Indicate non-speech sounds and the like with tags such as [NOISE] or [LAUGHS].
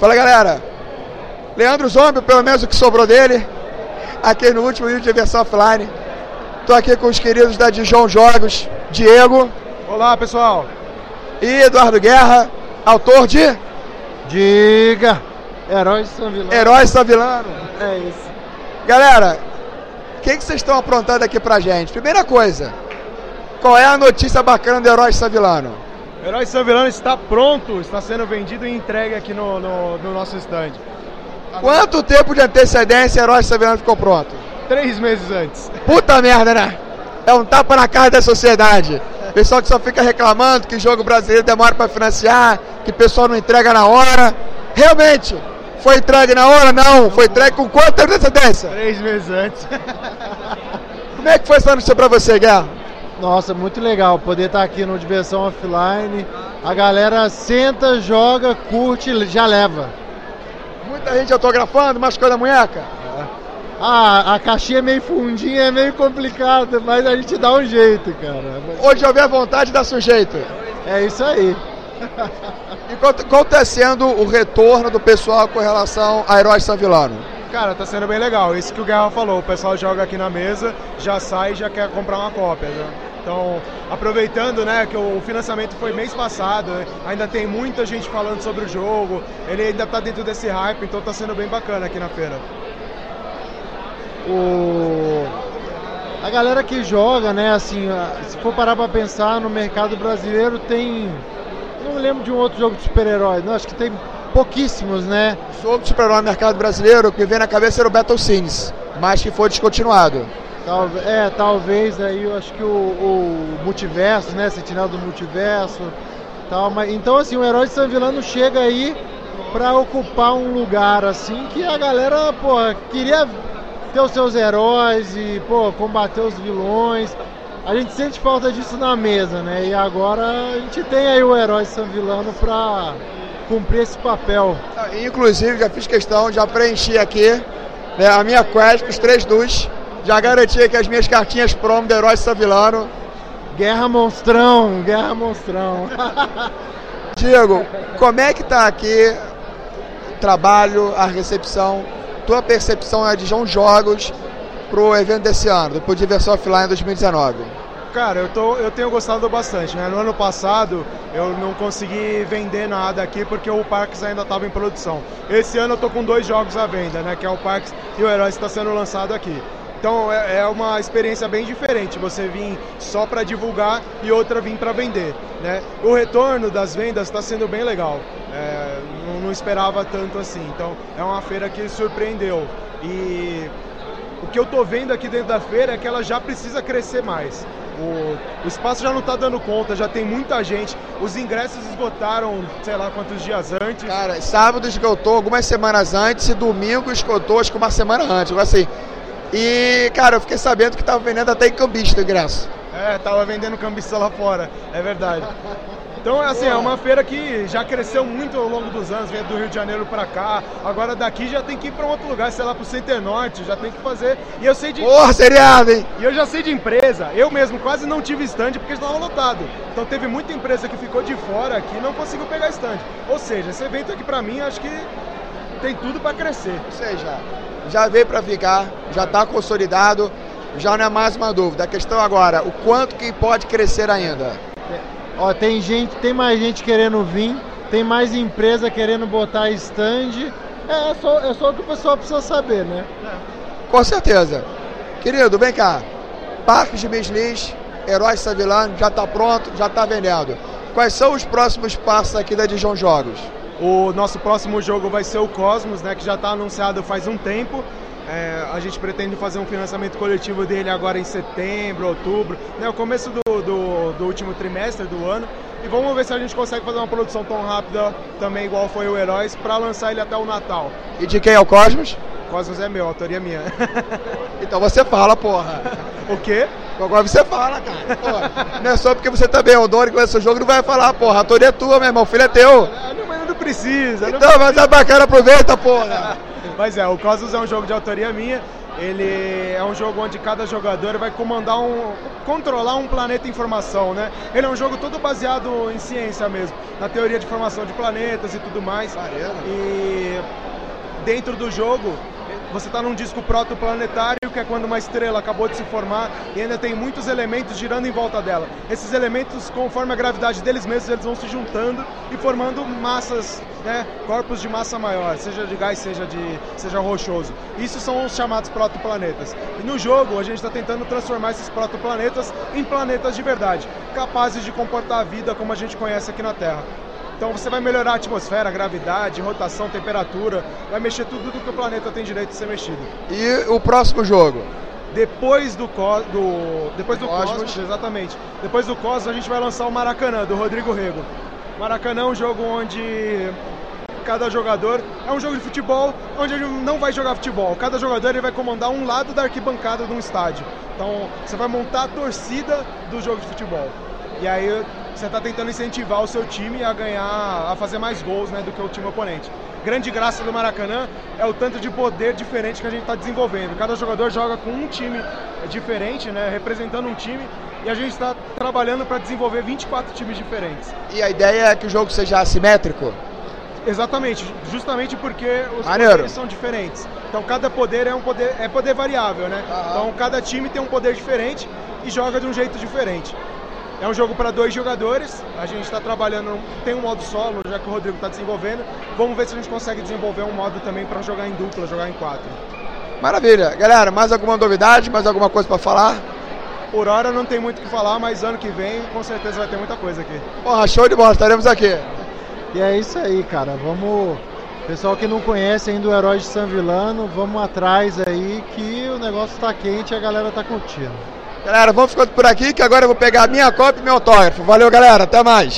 Fala galera, Leandro Zombie, pelo menos o que sobrou dele, aqui no último vídeo de versão offline. Tô aqui com os queridos da Dijon Jogos, Diego. Olá pessoal. E Eduardo Guerra, autor de. Diga! Heróis São. Heróis Savilano. É isso. Galera, o que, que vocês estão aprontando aqui pra gente? Primeira coisa, qual é a notícia bacana do Heróis Savilano? Heróis São Vilano está pronto, está sendo vendido e entregue aqui no, no, no nosso stand. Quanto tempo de antecedência Heróis Savilano ficou pronto? Três meses antes. Puta merda, né? É um tapa na cara da sociedade. Pessoal que só fica reclamando que jogo brasileiro demora para financiar, que o pessoal não entrega na hora. Realmente, foi entregue na hora? Não. Foi entregue com quanto tempo de antecedência? Três meses antes. Como é que foi essa notícia pra você, Guerra? Nossa, muito legal poder estar aqui no Diversão Offline. A galera senta, joga, curte, já leva. Muita gente autografando, machucou da munheca? Ah, a caixinha é meio fundinha, é meio complicada, mas a gente dá um jeito, cara. Hoje houver vontade, dá sujeito. É isso aí. E qual, está sendo o retorno do pessoal com relação a Heróis São Vilano? Cara, tá sendo bem legal. Isso que o Guerra falou. O pessoal joga aqui na mesa, já sai e já quer comprar uma cópia. Né? Então, aproveitando né, que o financiamento foi mês passado, né, ainda tem muita gente falando sobre o jogo, ele ainda está dentro desse hype, então está sendo bem bacana aqui na feira. O... A galera que joga, né, assim, se for parar pra pensar no mercado brasileiro, tem. Não lembro de um outro jogo de super-herói, não, acho que tem pouquíssimos, né? De super-herói no mercado brasileiro, que vem na cabeça era o Battle Scenes, mas que foi descontinuado. É, talvez aí eu acho que o, o multiverso, né? Sentinela do multiverso. Tal, mas, então assim, o herói de San Vilano chega aí para ocupar um lugar assim que a galera, pô, queria ter os seus heróis e, pô, combater os vilões. A gente sente falta disso na mesa, né? E agora a gente tem aí o herói San Vilano pra cumprir esse papel. Inclusive, já fiz questão, já preenchi aqui né, a minha quest com os três dus. Já garanti aqui as minhas cartinhas promo do herói Savilano. Guerra Monstrão, Guerra Monstrão. [LAUGHS] Diego, como é que tá aqui o trabalho, a recepção, tua percepção é de João Jogos pro evento desse ano, do Diversão Offline 2019? Cara, eu, tô, eu tenho gostado bastante. Né? No ano passado eu não consegui vender nada aqui porque o Parks ainda estava em produção. Esse ano eu tô com dois jogos à venda, né? Que é o Parks e o Herói está sendo lançado aqui. Então é, é uma experiência bem diferente. Você vir só para divulgar e outra vir para vender. Né? O retorno das vendas está sendo bem legal. É, não, não esperava tanto assim. Então é uma feira que surpreendeu. E o que eu estou vendo aqui dentro da feira é que ela já precisa crescer mais. O, o espaço já não está dando conta, já tem muita gente. Os ingressos esgotaram, sei lá quantos dias antes. Cara, sábado esgotou algumas semanas antes e domingo esgotou acho que uma semana antes. Agora assim. E, cara, eu fiquei sabendo que estava vendendo até em cambista o ingresso. É, tava vendendo cambista lá fora, é verdade. Então, assim, é uma feira que já cresceu muito ao longo dos anos, veio do Rio de Janeiro para cá. Agora daqui já tem que ir para outro lugar, sei lá, pro Center Norte, já tem que fazer. E eu sei de. Porra, seriado, hein? E eu já sei de empresa. Eu mesmo quase não tive stand porque estava lotado. Então teve muita empresa que ficou de fora aqui e não conseguiu pegar stand. Ou seja, esse evento aqui para mim acho que tem tudo para crescer. Ou seja, já veio para ficar, já está consolidado, já não é mais uma dúvida. A questão agora, o quanto que pode crescer ainda? Ó, tem gente, tem mais gente querendo vir, tem mais empresa querendo botar stand. É, é só, é só o que o pessoal precisa saber, né? Com certeza. Querido, vem cá. Parque de Mislis, Herói Savilano, já está pronto, já está vendendo. Quais são os próximos passos aqui da Dijon Jogos? O nosso próximo jogo vai ser o Cosmos, né, que já está anunciado faz um tempo. É, a gente pretende fazer um financiamento coletivo dele agora em setembro, outubro, né, o começo do, do, do, último trimestre do ano. E vamos ver se a gente consegue fazer uma produção tão rápida, também igual foi o Heróis, para lançar ele até o Natal. E de quem é o Cosmos? Cosmos é meu, autoria minha. [LAUGHS] então você fala, porra. [LAUGHS] O quê? Agora você fala, cara. Porra, não é só porque você também é o dono que conhece o jogo, não vai falar, porra. A autoria é tua, meu irmão, o filho é teu. Não, mas não precisa. Então, não mas é bacana, aproveita, porra. Mas é, o Cosmos é um jogo de autoria minha ele é um jogo onde cada jogador vai comandar um, controlar um planeta em formação, né? Ele é um jogo todo baseado em ciência mesmo, na teoria de formação de planetas e tudo mais. E dentro do jogo você está num disco protoplanetário, que é quando uma estrela acabou de se formar e ainda tem muitos elementos girando em volta dela. Esses elementos, conforme a gravidade deles mesmos, eles vão se juntando e formando massas, né, corpos de massa maior, seja de gás, seja de seja rochoso. Isso são os chamados protoplanetas. E no jogo a gente está tentando transformar esses protoplanetas em planetas de verdade, capazes de comportar a vida como a gente conhece aqui na Terra. Então você vai melhorar a atmosfera, a gravidade, rotação, temperatura, vai mexer tudo do que o planeta tem direito de ser mexido. E o próximo jogo? Depois do, do depois do Cosmos. Cosmos, exatamente. Depois do Cosmos a gente vai lançar o Maracanã do Rodrigo Rego. Maracanã é um jogo onde cada jogador é um jogo de futebol onde ele não vai jogar futebol. Cada jogador ele vai comandar um lado da arquibancada de um estádio. Então você vai montar a torcida do jogo de futebol. E aí você está tentando incentivar o seu time a ganhar, a fazer mais gols né, do que o time oponente. Grande graça do Maracanã é o tanto de poder diferente que a gente está desenvolvendo. Cada jogador joga com um time diferente, né, representando um time, e a gente está trabalhando para desenvolver 24 times diferentes. E a ideia é que o jogo seja assimétrico? Exatamente, justamente porque os Maneiro. poderes são diferentes. Então cada poder é um poder é poder variável, né? Então cada time tem um poder diferente e joga de um jeito diferente. É um jogo para dois jogadores. A gente está trabalhando, tem um modo solo, já que o Rodrigo está desenvolvendo. Vamos ver se a gente consegue desenvolver um modo também para jogar em dupla, jogar em quatro. Maravilha. Galera, mais alguma novidade, mais alguma coisa para falar? Por hora não tem muito o que falar, mas ano que vem com certeza vai ter muita coisa aqui. Porra, show de bola, estaremos aqui. E é isso aí, cara. Vamos. Pessoal que não conhece ainda o Herói de San Vilano, vamos atrás aí que o negócio está quente e a galera está curtindo. Galera, vamos ficando por aqui que agora eu vou pegar a minha cópia e meu autógrafo. Valeu, galera. Até mais.